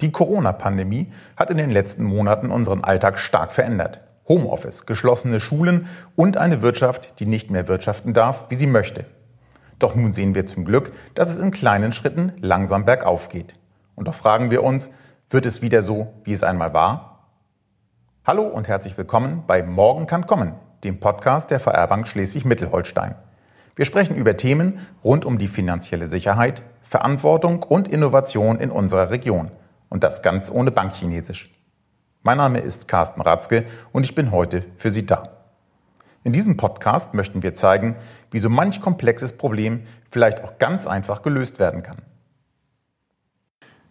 Die Corona-Pandemie hat in den letzten Monaten unseren Alltag stark verändert. Homeoffice, geschlossene Schulen und eine Wirtschaft, die nicht mehr wirtschaften darf, wie sie möchte. Doch nun sehen wir zum Glück, dass es in kleinen Schritten langsam bergauf geht. Und doch fragen wir uns, wird es wieder so, wie es einmal war? Hallo und herzlich willkommen bei Morgen kann kommen, dem Podcast der VR Bank Schleswig-Mittelholstein. Wir sprechen über Themen rund um die finanzielle Sicherheit, Verantwortung und Innovation in unserer Region. Und das ganz ohne Bankchinesisch. Mein Name ist Carsten Ratzke und ich bin heute für Sie da. In diesem Podcast möchten wir zeigen, wie so manch komplexes Problem vielleicht auch ganz einfach gelöst werden kann.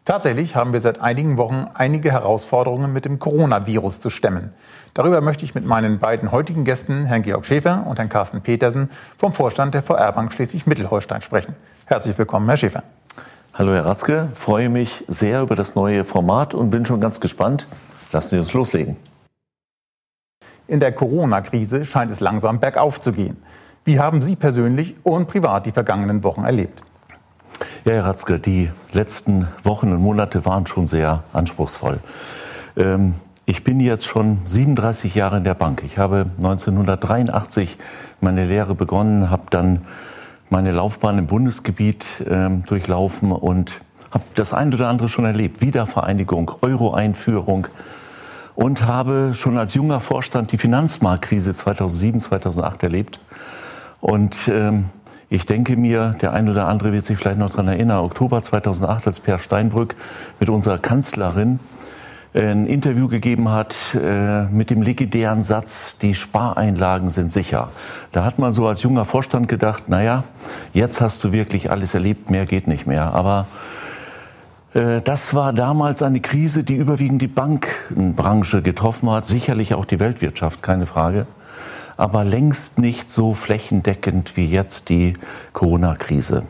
Tatsächlich haben wir seit einigen Wochen einige Herausforderungen mit dem Coronavirus zu stemmen. Darüber möchte ich mit meinen beiden heutigen Gästen, Herrn Georg Schäfer und Herrn Carsten Petersen vom Vorstand der VR Bank Schleswig-Mittelholstein sprechen. Herzlich willkommen, Herr Schäfer. Hallo Herr Ratzke, freue mich sehr über das neue Format und bin schon ganz gespannt. Lassen Sie uns loslegen. In der Corona-Krise scheint es langsam bergauf zu gehen. Wie haben Sie persönlich und privat die vergangenen Wochen erlebt? Ja, Herr Ratzke, die letzten Wochen und Monate waren schon sehr anspruchsvoll. Ähm, ich bin jetzt schon 37 Jahre in der Bank. Ich habe 1983 meine Lehre begonnen, habe dann meine Laufbahn im Bundesgebiet ähm, durchlaufen und habe das ein oder andere schon erlebt. Wiedervereinigung, Euro-Einführung und habe schon als junger Vorstand die Finanzmarktkrise 2007, 2008 erlebt. Und ähm, ich denke mir, der ein oder andere wird sich vielleicht noch daran erinnern, Oktober 2008, als Per Steinbrück mit unserer Kanzlerin ein Interview gegeben hat äh, mit dem legendären Satz, die Spareinlagen sind sicher. Da hat man so als junger Vorstand gedacht, naja, jetzt hast du wirklich alles erlebt, mehr geht nicht mehr. Aber äh, das war damals eine Krise, die überwiegend die Bankenbranche getroffen hat, sicherlich auch die Weltwirtschaft, keine Frage, aber längst nicht so flächendeckend wie jetzt die Corona-Krise.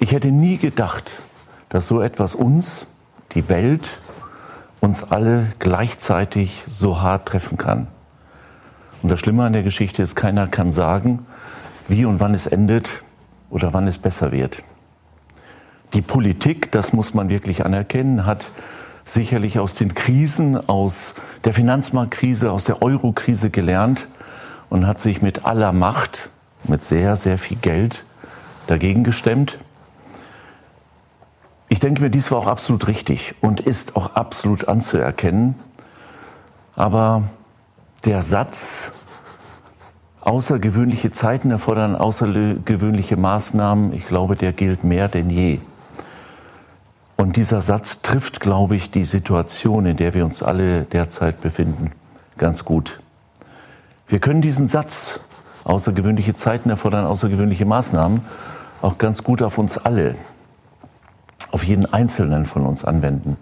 Ich hätte nie gedacht, dass so etwas uns, die Welt, uns alle gleichzeitig so hart treffen kann. Und das Schlimme an der Geschichte ist, keiner kann sagen, wie und wann es endet oder wann es besser wird. Die Politik, das muss man wirklich anerkennen, hat sicherlich aus den Krisen, aus der Finanzmarktkrise, aus der Eurokrise gelernt und hat sich mit aller Macht, mit sehr, sehr viel Geld dagegen gestemmt. Ich denke mir, dies war auch absolut richtig und ist auch absolut anzuerkennen. Aber der Satz, außergewöhnliche Zeiten erfordern außergewöhnliche Maßnahmen, ich glaube, der gilt mehr denn je. Und dieser Satz trifft, glaube ich, die Situation, in der wir uns alle derzeit befinden, ganz gut. Wir können diesen Satz, außergewöhnliche Zeiten erfordern außergewöhnliche Maßnahmen, auch ganz gut auf uns alle auf jeden Einzelnen von uns anwenden.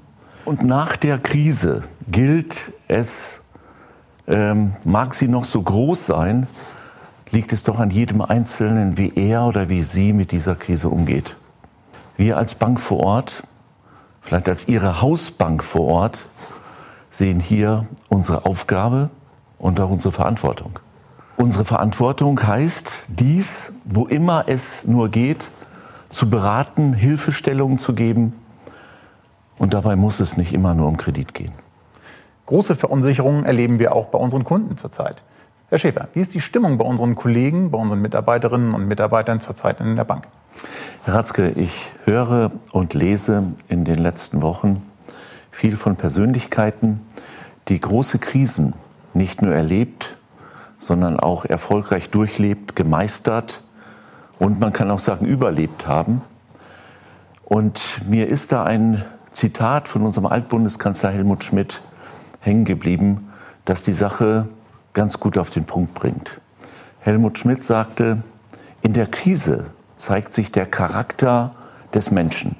Und nach der Krise gilt es, ähm, mag sie noch so groß sein, liegt es doch an jedem Einzelnen, wie er oder wie sie mit dieser Krise umgeht. Wir als Bank vor Ort, vielleicht als Ihre Hausbank vor Ort, sehen hier unsere Aufgabe und auch unsere Verantwortung. Unsere Verantwortung heißt dies, wo immer es nur geht, zu beraten, Hilfestellungen zu geben. Und dabei muss es nicht immer nur um Kredit gehen. Große Verunsicherungen erleben wir auch bei unseren Kunden zurzeit. Herr Schäfer, wie ist die Stimmung bei unseren Kollegen, bei unseren Mitarbeiterinnen und Mitarbeitern zurzeit in der Bank? Herr Ratzke, ich höre und lese in den letzten Wochen viel von Persönlichkeiten, die große Krisen nicht nur erlebt, sondern auch erfolgreich durchlebt, gemeistert und man kann auch sagen überlebt haben. Und mir ist da ein Zitat von unserem Altbundeskanzler Helmut Schmidt hängen geblieben, das die Sache ganz gut auf den Punkt bringt. Helmut Schmidt sagte, in der Krise zeigt sich der Charakter des Menschen.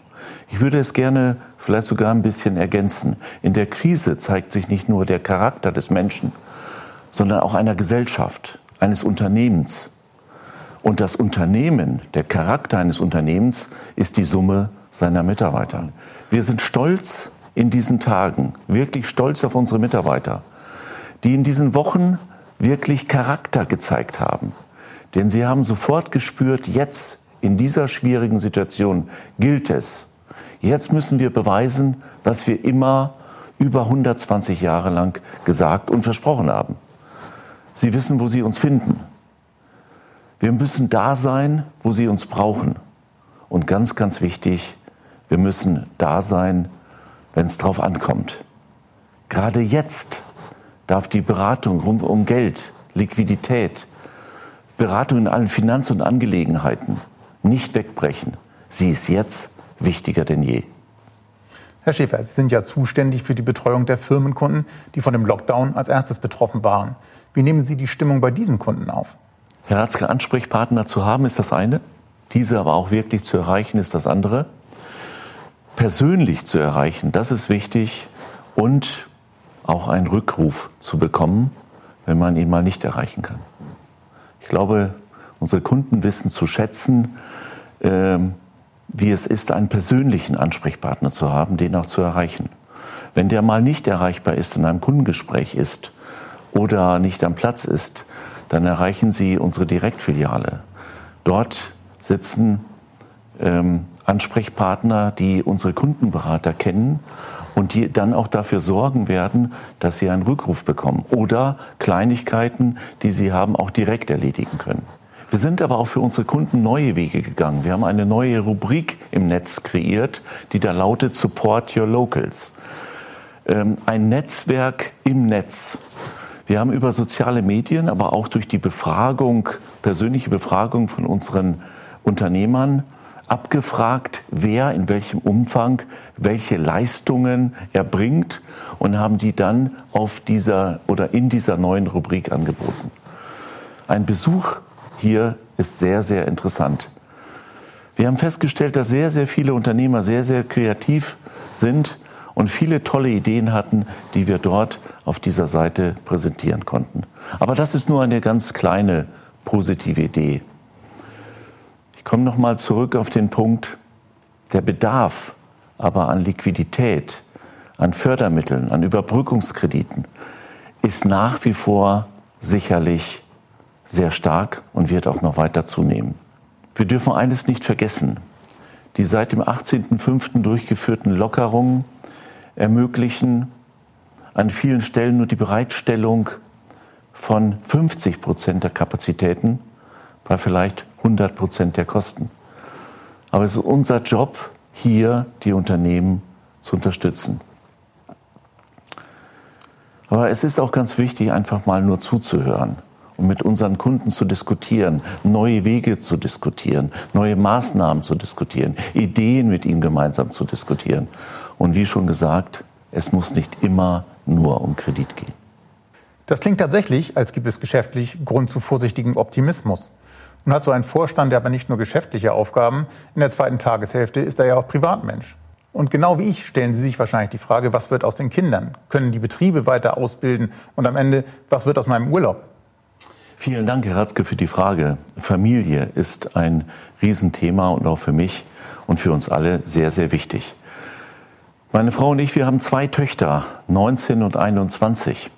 Ich würde es gerne vielleicht sogar ein bisschen ergänzen. In der Krise zeigt sich nicht nur der Charakter des Menschen, sondern auch einer Gesellschaft, eines Unternehmens, und das Unternehmen, der Charakter eines Unternehmens ist die Summe seiner Mitarbeiter. Wir sind stolz in diesen Tagen, wirklich stolz auf unsere Mitarbeiter, die in diesen Wochen wirklich Charakter gezeigt haben. Denn sie haben sofort gespürt, jetzt in dieser schwierigen Situation gilt es, Jetzt müssen wir beweisen, was wir immer über 120 Jahre lang gesagt und versprochen haben. Sie wissen, wo Sie uns finden. Wir müssen da sein, wo Sie uns brauchen. Und ganz, ganz wichtig, wir müssen da sein, wenn es drauf ankommt. Gerade jetzt darf die Beratung rund um Geld, Liquidität, Beratung in allen Finanz- und Angelegenheiten nicht wegbrechen. Sie ist jetzt wichtiger denn je. Herr Schäfer, Sie sind ja zuständig für die Betreuung der Firmenkunden, die von dem Lockdown als erstes betroffen waren. Wie nehmen Sie die Stimmung bei diesen Kunden auf? Herr Ratzke, Ansprechpartner zu haben, ist das eine. Diese aber auch wirklich zu erreichen, ist das andere. Persönlich zu erreichen, das ist wichtig. Und auch einen Rückruf zu bekommen, wenn man ihn mal nicht erreichen kann. Ich glaube, unsere Kunden wissen zu schätzen, ähm, wie es ist, einen persönlichen Ansprechpartner zu haben, den auch zu erreichen. Wenn der mal nicht erreichbar ist, in einem Kundengespräch ist oder nicht am Platz ist, dann erreichen Sie unsere Direktfiliale. Dort sitzen ähm, Ansprechpartner, die unsere Kundenberater kennen und die dann auch dafür sorgen werden, dass sie einen Rückruf bekommen oder Kleinigkeiten, die sie haben, auch direkt erledigen können. Wir sind aber auch für unsere Kunden neue Wege gegangen. Wir haben eine neue Rubrik im Netz kreiert, die da lautet Support Your Locals. Ähm, ein Netzwerk im Netz. Wir haben über soziale Medien, aber auch durch die Befragung, persönliche Befragung von unseren Unternehmern abgefragt, wer in welchem Umfang welche Leistungen erbringt und haben die dann auf dieser oder in dieser neuen Rubrik angeboten. Ein Besuch hier ist sehr, sehr interessant. Wir haben festgestellt, dass sehr, sehr viele Unternehmer sehr, sehr kreativ sind und viele tolle Ideen hatten, die wir dort auf dieser Seite präsentieren konnten. Aber das ist nur eine ganz kleine positive Idee. Ich komme noch mal zurück auf den Punkt, der Bedarf aber an Liquidität, an Fördermitteln, an Überbrückungskrediten ist nach wie vor sicherlich sehr stark und wird auch noch weiter zunehmen. Wir dürfen eines nicht vergessen. Die seit dem 18.05. durchgeführten Lockerungen ermöglichen an vielen Stellen nur die Bereitstellung von 50 Prozent der Kapazitäten bei vielleicht 100 Prozent der Kosten. Aber es ist unser Job, hier die Unternehmen zu unterstützen. Aber es ist auch ganz wichtig, einfach mal nur zuzuhören und mit unseren Kunden zu diskutieren, neue Wege zu diskutieren, neue Maßnahmen zu diskutieren, Ideen mit ihnen gemeinsam zu diskutieren. Und wie schon gesagt, es muss nicht immer nur um Kredit gehen. Das klingt tatsächlich, als gibt es geschäftlich Grund zu vorsichtigem Optimismus. Nun hat so ein Vorstand ja aber nicht nur geschäftliche Aufgaben. In der zweiten Tageshälfte ist er ja auch Privatmensch. Und genau wie ich stellen Sie sich wahrscheinlich die Frage, was wird aus den Kindern? Können die Betriebe weiter ausbilden? Und am Ende, was wird aus meinem Urlaub? Vielen Dank, Herr Ratzke, für die Frage. Familie ist ein Riesenthema und auch für mich und für uns alle sehr, sehr wichtig. Meine Frau und ich, wir haben zwei Töchter, 19 und 21.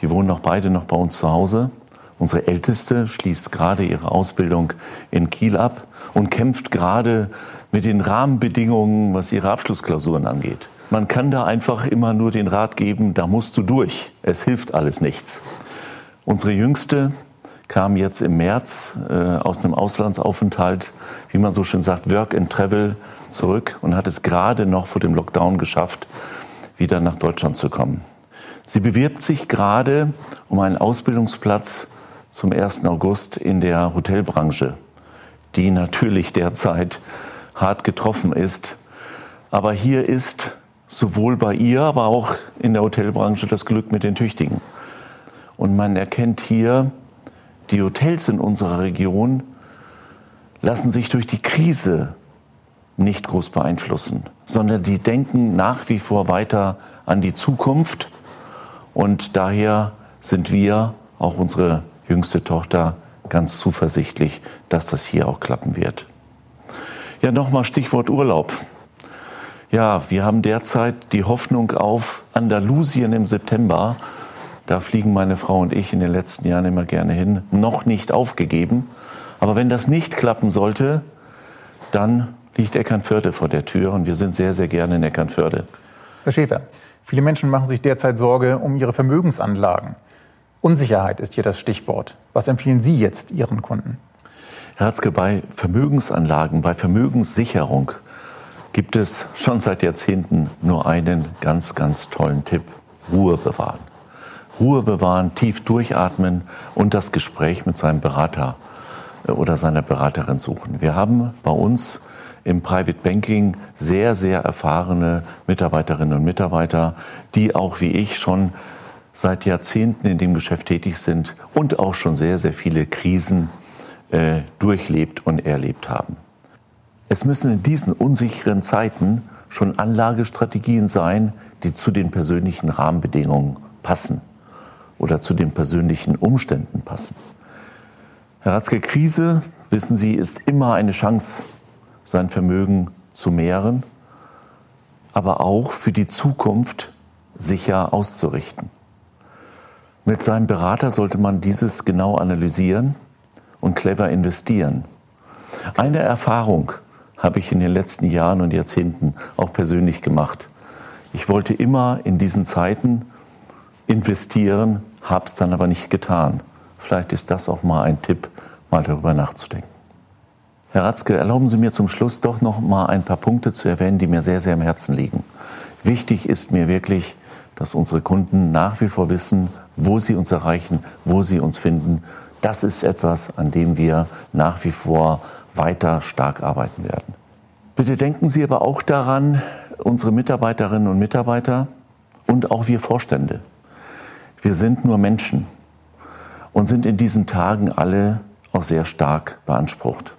Die wohnen noch beide noch bei uns zu Hause. Unsere Älteste schließt gerade ihre Ausbildung in Kiel ab und kämpft gerade mit den Rahmenbedingungen, was ihre Abschlussklausuren angeht. Man kann da einfach immer nur den Rat geben, da musst du durch. Es hilft alles nichts. Unsere Jüngste kam jetzt im März äh, aus einem Auslandsaufenthalt, wie man so schön sagt, Work and Travel zurück und hat es gerade noch vor dem Lockdown geschafft, wieder nach Deutschland zu kommen. Sie bewirbt sich gerade um einen Ausbildungsplatz zum 1. August in der Hotelbranche, die natürlich derzeit hart getroffen ist. Aber hier ist sowohl bei ihr, aber auch in der Hotelbranche das Glück mit den Tüchtigen. Und man erkennt hier, die Hotels in unserer Region lassen sich durch die Krise nicht groß beeinflussen, sondern die denken nach wie vor weiter an die Zukunft. Und daher sind wir, auch unsere jüngste Tochter ganz zuversichtlich, dass das hier auch klappen wird. Ja, nochmal Stichwort Urlaub. Ja, wir haben derzeit die Hoffnung auf Andalusien im September. Da fliegen meine Frau und ich in den letzten Jahren immer gerne hin. Noch nicht aufgegeben. Aber wenn das nicht klappen sollte, dann liegt Eckernförde vor der Tür und wir sind sehr, sehr gerne in Eckernförde. Herr Schäfer, viele Menschen machen sich derzeit Sorge um ihre Vermögensanlagen. Unsicherheit ist hier das Stichwort. Was empfehlen Sie jetzt Ihren Kunden? Herr Herzke, bei Vermögensanlagen, bei Vermögenssicherung gibt es schon seit Jahrzehnten nur einen ganz, ganz tollen Tipp. Ruhe bewahren. Ruhe bewahren, tief durchatmen und das Gespräch mit seinem Berater äh, oder seiner Beraterin suchen. Wir haben bei uns im Private Banking sehr, sehr erfahrene Mitarbeiterinnen und Mitarbeiter, die auch wie ich schon seit Jahrzehnten in dem Geschäft tätig sind und auch schon sehr, sehr viele Krisen äh, durchlebt und erlebt haben. Es müssen in diesen unsicheren Zeiten schon Anlagestrategien sein, die zu den persönlichen Rahmenbedingungen passen oder zu den persönlichen Umständen passen. Herr Ratzke, Krise, wissen Sie, ist immer eine Chance, sein Vermögen zu mehren, aber auch für die Zukunft sicher auszurichten. Mit seinem Berater sollte man dieses genau analysieren und clever investieren. Eine Erfahrung habe ich in den letzten Jahren und Jahrzehnten auch persönlich gemacht. Ich wollte immer in diesen Zeiten investieren, habe es dann aber nicht getan. Vielleicht ist das auch mal ein Tipp, mal darüber nachzudenken. Herr Ratzke, erlauben Sie mir zum Schluss doch noch mal ein paar Punkte zu erwähnen, die mir sehr, sehr am Herzen liegen. Wichtig ist mir wirklich, dass unsere Kunden nach wie vor wissen, wo sie uns erreichen, wo sie uns finden. Das ist etwas, an dem wir nach wie vor weiter stark arbeiten werden. Bitte denken Sie aber auch daran, unsere Mitarbeiterinnen und Mitarbeiter und auch wir Vorstände. Wir sind nur Menschen und sind in diesen Tagen alle auch sehr stark beansprucht.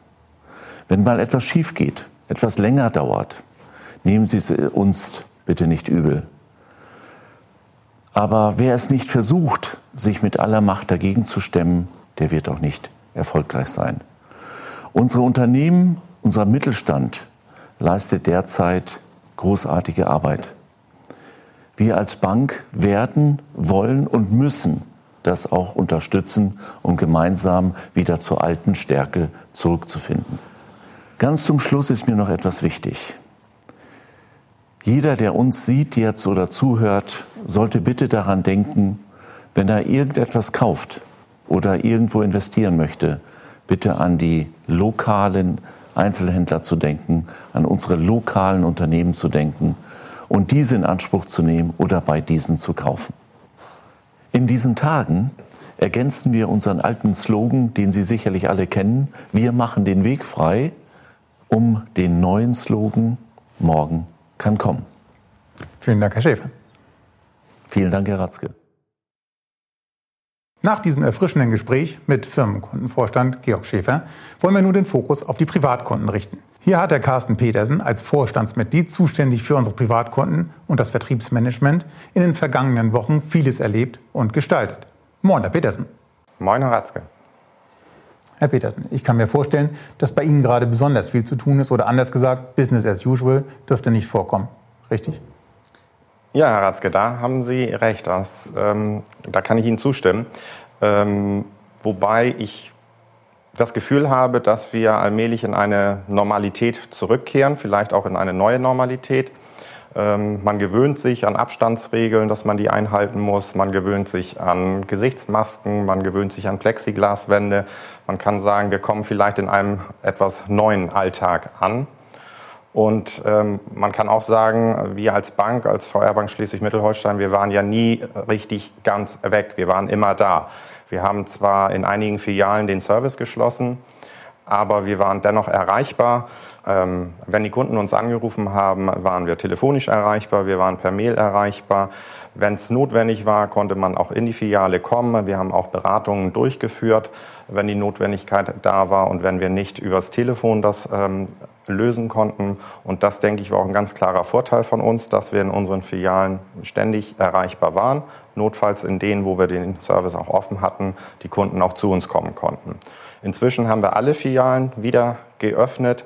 Wenn mal etwas schief geht, etwas länger dauert, nehmen Sie es uns bitte nicht übel. Aber wer es nicht versucht, sich mit aller Macht dagegen zu stemmen, der wird auch nicht erfolgreich sein. Unsere Unternehmen, unser Mittelstand leistet derzeit großartige Arbeit. Wir als Bank werden, wollen und müssen das auch unterstützen, um gemeinsam wieder zur alten Stärke zurückzufinden. Ganz zum Schluss ist mir noch etwas wichtig. Jeder, der uns sieht jetzt oder zuhört, sollte bitte daran denken, wenn er irgendetwas kauft oder irgendwo investieren möchte, bitte an die lokalen Einzelhändler zu denken, an unsere lokalen Unternehmen zu denken und diese in Anspruch zu nehmen oder bei diesen zu kaufen. In diesen Tagen ergänzen wir unseren alten Slogan, den Sie sicherlich alle kennen. Wir machen den Weg frei, um den neuen Slogan Morgen kann kommen. Vielen Dank, Herr Schäfer. Vielen Dank, Herr Ratzke. Nach diesem erfrischenden Gespräch mit Firmenkundenvorstand Georg Schäfer wollen wir nun den Fokus auf die Privatkunden richten. Hier hat der Carsten Petersen als Vorstandsmitglied zuständig für unsere Privatkunden und das Vertriebsmanagement in den vergangenen Wochen vieles erlebt und gestaltet. Moin, Herr Petersen. Moin, Herr Ratzke. Herr Petersen, ich kann mir vorstellen, dass bei Ihnen gerade besonders viel zu tun ist oder anders gesagt, Business as usual dürfte nicht vorkommen. Richtig? Ja, Herr Ratzke, da haben Sie recht. Das, ähm, da kann ich Ihnen zustimmen. Ähm, wobei ich das Gefühl habe, dass wir allmählich in eine Normalität zurückkehren, vielleicht auch in eine neue Normalität. Ähm, man gewöhnt sich an Abstandsregeln, dass man die einhalten muss. Man gewöhnt sich an Gesichtsmasken, man gewöhnt sich an Plexiglaswände. Man kann sagen, wir kommen vielleicht in einem etwas neuen Alltag an. Und ähm, man kann auch sagen, wir als Bank, als VR Bank Schleswig-Mittelholstein, wir waren ja nie richtig ganz weg. Wir waren immer da. Wir haben zwar in einigen Filialen den Service geschlossen, aber wir waren dennoch erreichbar. Ähm, wenn die Kunden uns angerufen haben, waren wir telefonisch erreichbar, wir waren per Mail erreichbar. Wenn es notwendig war, konnte man auch in die Filiale kommen. Wir haben auch Beratungen durchgeführt, wenn die Notwendigkeit da war und wenn wir nicht übers Telefon das ähm, lösen konnten. Und das, denke ich, war auch ein ganz klarer Vorteil von uns, dass wir in unseren Filialen ständig erreichbar waren. Notfalls in denen, wo wir den Service auch offen hatten, die Kunden auch zu uns kommen konnten. Inzwischen haben wir alle Filialen wieder geöffnet.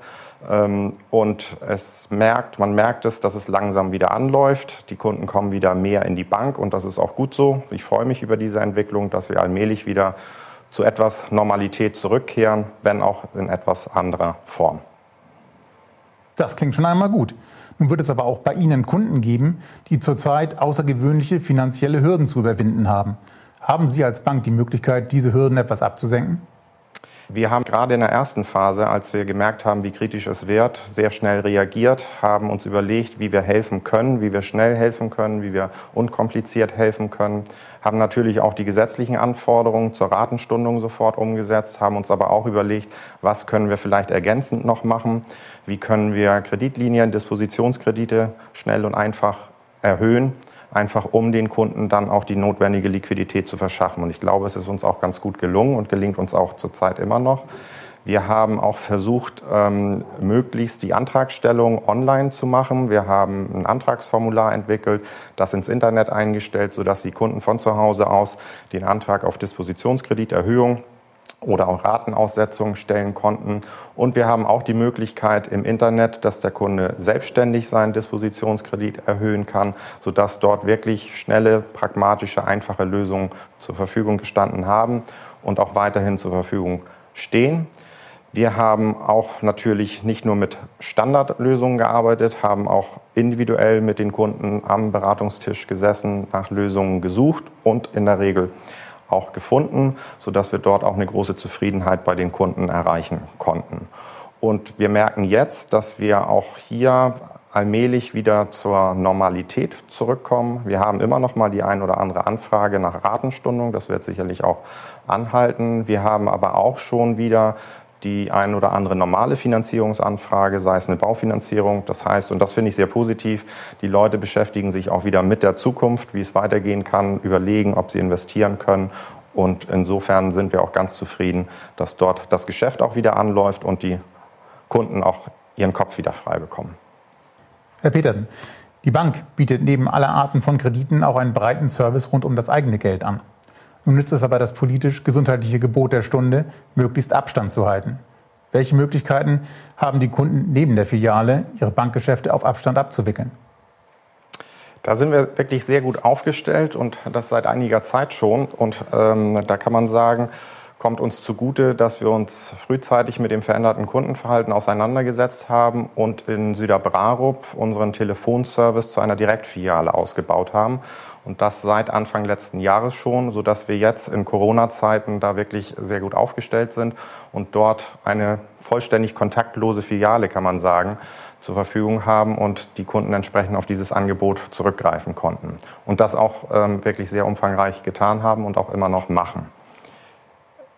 Ähm, und es merkt, man merkt es, dass es langsam wieder anläuft. Die Kunden kommen wieder mehr in die Bank und das ist auch gut so. Ich freue mich über diese Entwicklung, dass wir allmählich wieder zu etwas Normalität zurückkehren, wenn auch in etwas anderer Form. Das klingt schon einmal gut. Nun wird es aber auch bei Ihnen Kunden geben, die zurzeit außergewöhnliche finanzielle Hürden zu überwinden haben. Haben Sie als Bank die Möglichkeit, diese Hürden etwas abzusenken? Wir haben gerade in der ersten Phase, als wir gemerkt haben, wie kritisch es wird, sehr schnell reagiert, haben uns überlegt, wie wir helfen können, wie wir schnell helfen können, wie wir unkompliziert helfen können, haben natürlich auch die gesetzlichen Anforderungen zur Ratenstundung sofort umgesetzt, haben uns aber auch überlegt, was können wir vielleicht ergänzend noch machen, wie können wir Kreditlinien, Dispositionskredite schnell und einfach erhöhen einfach um den Kunden dann auch die notwendige Liquidität zu verschaffen. Und ich glaube, es ist uns auch ganz gut gelungen und gelingt uns auch zurzeit immer noch. Wir haben auch versucht, ähm, möglichst die Antragstellung online zu machen. Wir haben ein Antragsformular entwickelt, das ins Internet eingestellt, sodass die Kunden von zu Hause aus den Antrag auf Dispositionskrediterhöhung oder auch Ratenaussetzungen stellen konnten. Und wir haben auch die Möglichkeit im Internet, dass der Kunde selbstständig seinen Dispositionskredit erhöhen kann, sodass dort wirklich schnelle, pragmatische, einfache Lösungen zur Verfügung gestanden haben und auch weiterhin zur Verfügung stehen. Wir haben auch natürlich nicht nur mit Standardlösungen gearbeitet, haben auch individuell mit den Kunden am Beratungstisch gesessen, nach Lösungen gesucht und in der Regel auch gefunden, sodass wir dort auch eine große Zufriedenheit bei den Kunden erreichen konnten. Und wir merken jetzt, dass wir auch hier allmählich wieder zur Normalität zurückkommen. Wir haben immer noch mal die ein oder andere Anfrage nach Ratenstundung. Das wird sicherlich auch anhalten. Wir haben aber auch schon wieder die ein oder andere normale Finanzierungsanfrage, sei es eine Baufinanzierung. Das heißt, und das finde ich sehr positiv, die Leute beschäftigen sich auch wieder mit der Zukunft, wie es weitergehen kann, überlegen, ob sie investieren können. Und insofern sind wir auch ganz zufrieden, dass dort das Geschäft auch wieder anläuft und die Kunden auch ihren Kopf wieder frei bekommen. Herr Petersen, die Bank bietet neben aller Arten von Krediten auch einen breiten Service rund um das eigene Geld an. Nun ist es aber das politisch-gesundheitliche Gebot der Stunde, möglichst Abstand zu halten. Welche Möglichkeiten haben die Kunden neben der Filiale, ihre Bankgeschäfte auf Abstand abzuwickeln? Da sind wir wirklich sehr gut aufgestellt und das seit einiger Zeit schon. Und ähm, da kann man sagen, kommt uns zugute, dass wir uns frühzeitig mit dem veränderten Kundenverhalten auseinandergesetzt haben und in Süderbrarup unseren Telefonservice zu einer Direktfiliale ausgebaut haben und das seit Anfang letzten Jahres schon, sodass wir jetzt in Corona-Zeiten da wirklich sehr gut aufgestellt sind und dort eine vollständig kontaktlose Filiale, kann man sagen, zur Verfügung haben und die Kunden entsprechend auf dieses Angebot zurückgreifen konnten. Und das auch ähm, wirklich sehr umfangreich getan haben und auch immer noch machen.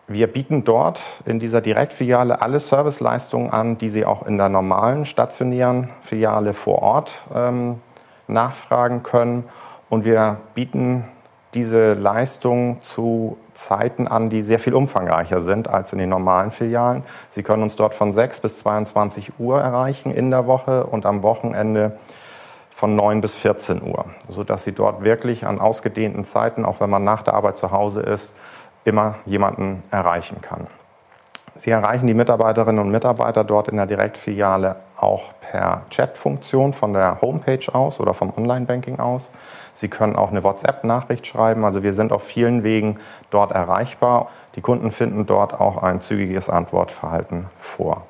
Wir bieten dort in dieser Direktfiliale alle Serviceleistungen an, die Sie auch in der normalen stationären Filiale vor Ort ähm, nachfragen können. Und wir bieten diese Leistung zu Zeiten an, die sehr viel umfangreicher sind als in den normalen Filialen. Sie können uns dort von 6 bis 22 Uhr erreichen in der Woche und am Wochenende von 9 bis 14 Uhr, sodass Sie dort wirklich an ausgedehnten Zeiten, auch wenn man nach der Arbeit zu Hause ist, immer jemanden erreichen kann. Sie erreichen die Mitarbeiterinnen und Mitarbeiter dort in der Direktfiliale auch per Chat-Funktion von der Homepage aus oder vom Online-Banking aus. Sie können auch eine WhatsApp-Nachricht schreiben. Also wir sind auf vielen Wegen dort erreichbar. Die Kunden finden dort auch ein zügiges Antwortverhalten vor.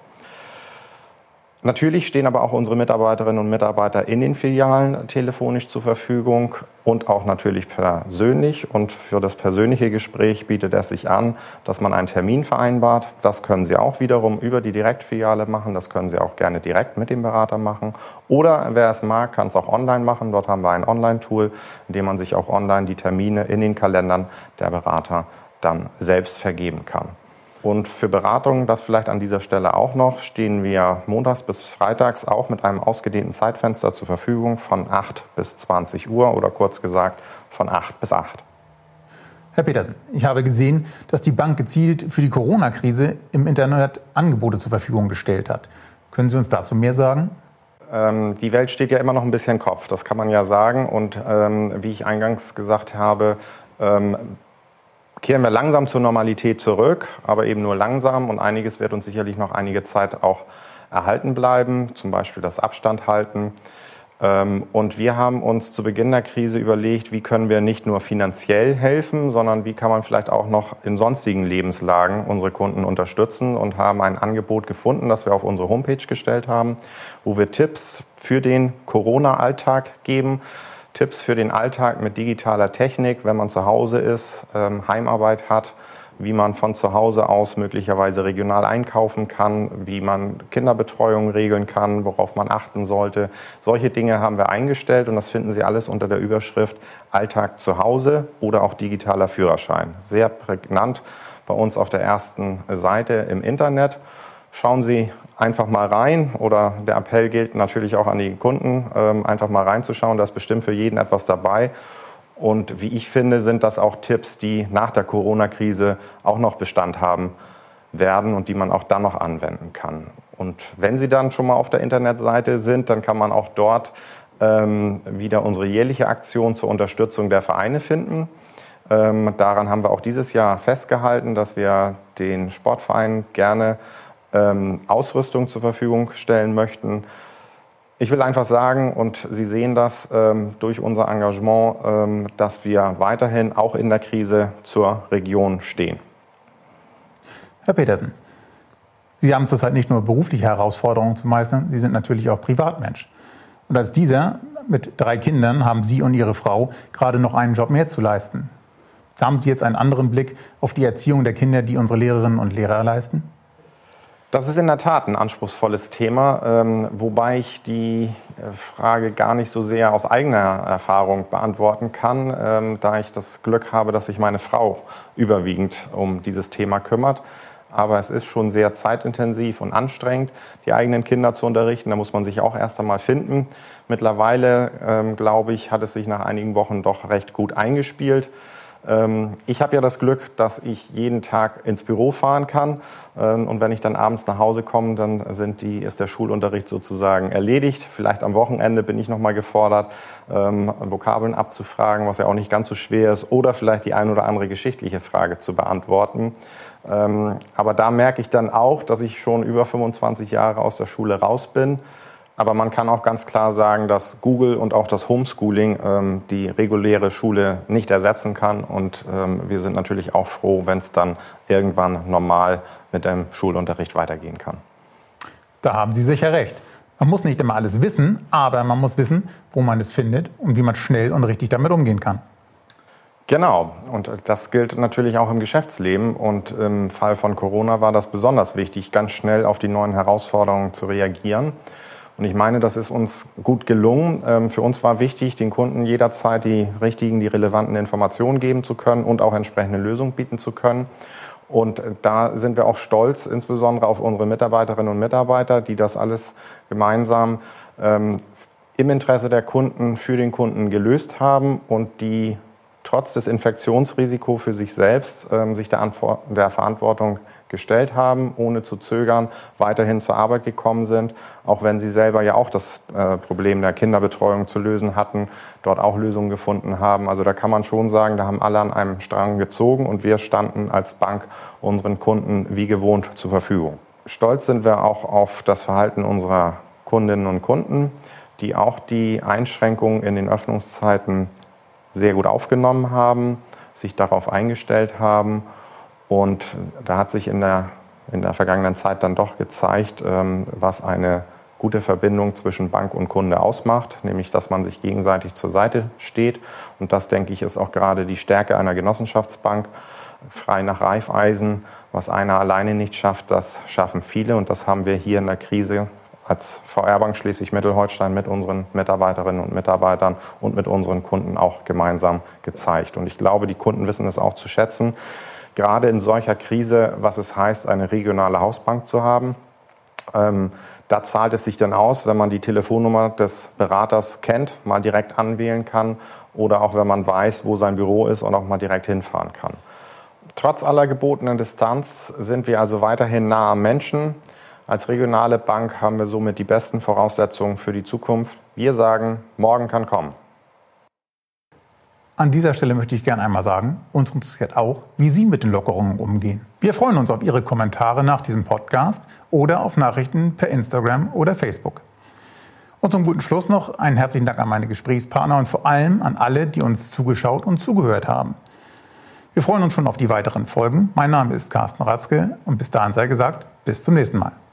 Natürlich stehen aber auch unsere Mitarbeiterinnen und Mitarbeiter in den Filialen telefonisch zur Verfügung und auch natürlich persönlich. Und für das persönliche Gespräch bietet es sich an, dass man einen Termin vereinbart. Das können Sie auch wiederum über die Direktfiliale machen. Das können Sie auch gerne direkt mit dem Berater machen. Oder wer es mag, kann es auch online machen. Dort haben wir ein Online-Tool, in dem man sich auch online die Termine in den Kalendern der Berater dann selbst vergeben kann. Und für Beratungen, das vielleicht an dieser Stelle auch noch, stehen wir montags bis freitags auch mit einem ausgedehnten Zeitfenster zur Verfügung von 8 bis 20 Uhr oder kurz gesagt von 8 bis 8. Herr Petersen, ich habe gesehen, dass die Bank gezielt für die Corona-Krise im Internet Angebote zur Verfügung gestellt hat. Können Sie uns dazu mehr sagen? Ähm, die Welt steht ja immer noch ein bisschen Kopf, das kann man ja sagen. Und ähm, wie ich eingangs gesagt habe, ähm, kehren wir langsam zur Normalität zurück, aber eben nur langsam und einiges wird uns sicherlich noch einige Zeit auch erhalten bleiben, zum Beispiel das Abstand halten. Ähm, und wir haben uns zu Beginn der Krise überlegt, wie können wir nicht nur finanziell helfen, sondern wie kann man vielleicht auch noch in sonstigen Lebenslagen unsere Kunden unterstützen und haben ein Angebot gefunden, das wir auf unsere Homepage gestellt haben, wo wir Tipps für den Corona-Alltag geben. Tipps für den Alltag mit digitaler Technik, wenn man zu Hause ist, ähm, Heimarbeit hat, wie man von zu Hause aus möglicherweise regional einkaufen kann, wie man Kinderbetreuung regeln kann, worauf man achten sollte. Solche Dinge haben wir eingestellt und das finden Sie alles unter der Überschrift Alltag zu Hause oder auch digitaler Führerschein. Sehr prägnant bei uns auf der ersten Seite im Internet. Schauen Sie einfach mal rein oder der Appell gilt natürlich auch an die Kunden, ähm, einfach mal reinzuschauen. Da ist bestimmt für jeden etwas dabei. Und wie ich finde, sind das auch Tipps, die nach der Corona-Krise auch noch Bestand haben werden und die man auch dann noch anwenden kann. Und wenn Sie dann schon mal auf der Internetseite sind, dann kann man auch dort ähm, wieder unsere jährliche Aktion zur Unterstützung der Vereine finden. Ähm, daran haben wir auch dieses Jahr festgehalten, dass wir den Sportvereinen gerne ähm, Ausrüstung zur Verfügung stellen möchten ich will einfach sagen, und Sie sehen das ähm, durch unser Engagement, ähm, dass wir weiterhin auch in der Krise zur Region stehen. Herr Petersen, Sie haben zurzeit nicht nur berufliche Herausforderungen zu meistern, Sie sind natürlich auch Privatmensch. Und als dieser mit drei Kindern haben Sie und Ihre Frau gerade noch einen Job mehr zu leisten. Haben Sie jetzt einen anderen Blick auf die Erziehung der Kinder, die unsere Lehrerinnen und Lehrer leisten? Das ist in der Tat ein anspruchsvolles Thema, ähm, wobei ich die äh, Frage gar nicht so sehr aus eigener Erfahrung beantworten kann, ähm, da ich das Glück habe, dass sich meine Frau überwiegend um dieses Thema kümmert. Aber es ist schon sehr zeitintensiv und anstrengend, die eigenen Kinder zu unterrichten. Da muss man sich auch erst einmal finden. Mittlerweile, ähm, glaube ich, hat es sich nach einigen Wochen doch recht gut eingespielt. Ähm, ich habe ja das Glück, dass ich jeden Tag ins Büro fahren kann. Ähm, und wenn ich dann abends nach Hause komme, dann sind die, ist der Schulunterricht sozusagen erledigt. Vielleicht am Wochenende bin ich nochmal gefordert, ähm, Vokabeln abzufragen, was ja auch nicht ganz so schwer ist, oder vielleicht die ein oder andere geschichtliche Frage zu beantworten. Aber da merke ich dann auch, dass ich schon über 25 Jahre aus der Schule raus bin aber man kann auch ganz klar sagen, dass Google und auch das Homeschooling ähm, die reguläre Schule nicht ersetzen kann. Und ähm, wir sind natürlich auch froh, wenn es dann irgendwann normal mit dem Schulunterricht weitergehen kann. Da haben Sie sicher recht. Man muss nicht immer alles wissen, aber man muss wissen, wo man es findet und wie man schnell und richtig damit umgehen kann. Genau, und das gilt natürlich auch im Geschäftsleben. Und im Fall von Corona war das besonders wichtig, ganz schnell auf die neuen Herausforderungen zu reagieren. Und ich meine, das ist uns gut gelungen. Ähm, für uns war wichtig, den Kunden jederzeit die richtigen, die relevanten Informationen geben zu können und auch entsprechende Lösungen bieten zu können. Und da sind wir auch stolz, insbesondere auf unsere Mitarbeiterinnen und Mitarbeiter, die das alles gemeinsam ähm, im Interesse der Kunden für den Kunden gelöst haben und die trotz des Infektionsrisikos für sich selbst ähm, sich der, Antwort, der Verantwortung gestellt haben, ohne zu zögern, weiterhin zur Arbeit gekommen sind, auch wenn sie selber ja auch das äh, Problem der Kinderbetreuung zu lösen hatten, dort auch Lösungen gefunden haben. Also da kann man schon sagen, da haben alle an einem Strang gezogen und wir standen als Bank unseren Kunden wie gewohnt zur Verfügung. Stolz sind wir auch auf das Verhalten unserer Kundinnen und Kunden, die auch die Einschränkungen in den Öffnungszeiten sehr gut aufgenommen haben, sich darauf eingestellt haben. Und da hat sich in der, in der vergangenen Zeit dann doch gezeigt, ähm, was eine gute Verbindung zwischen Bank und Kunde ausmacht, nämlich dass man sich gegenseitig zur Seite steht. Und das, denke ich, ist auch gerade die Stärke einer Genossenschaftsbank, frei nach Reifeisen. Was einer alleine nicht schafft, das schaffen viele. Und das haben wir hier in der Krise als VR-Bank Schleswig-Mittelholstein mit unseren Mitarbeiterinnen und Mitarbeitern und mit unseren Kunden auch gemeinsam gezeigt. Und ich glaube, die Kunden wissen es auch zu schätzen, gerade in solcher Krise, was es heißt, eine regionale Hausbank zu haben. Ähm, da zahlt es sich dann aus, wenn man die Telefonnummer des Beraters kennt, mal direkt anwählen kann oder auch wenn man weiß, wo sein Büro ist und auch mal direkt hinfahren kann. Trotz aller gebotenen Distanz sind wir also weiterhin nah am Menschen. Als regionale Bank haben wir somit die besten Voraussetzungen für die Zukunft. Wir sagen, morgen kann kommen. An dieser Stelle möchte ich gerne einmal sagen, uns interessiert auch, wie Sie mit den Lockerungen umgehen. Wir freuen uns auf Ihre Kommentare nach diesem Podcast oder auf Nachrichten per Instagram oder Facebook. Und zum guten Schluss noch einen herzlichen Dank an meine Gesprächspartner und vor allem an alle, die uns zugeschaut und zugehört haben. Wir freuen uns schon auf die weiteren Folgen. Mein Name ist Carsten Ratzke und bis dahin sei gesagt, bis zum nächsten Mal.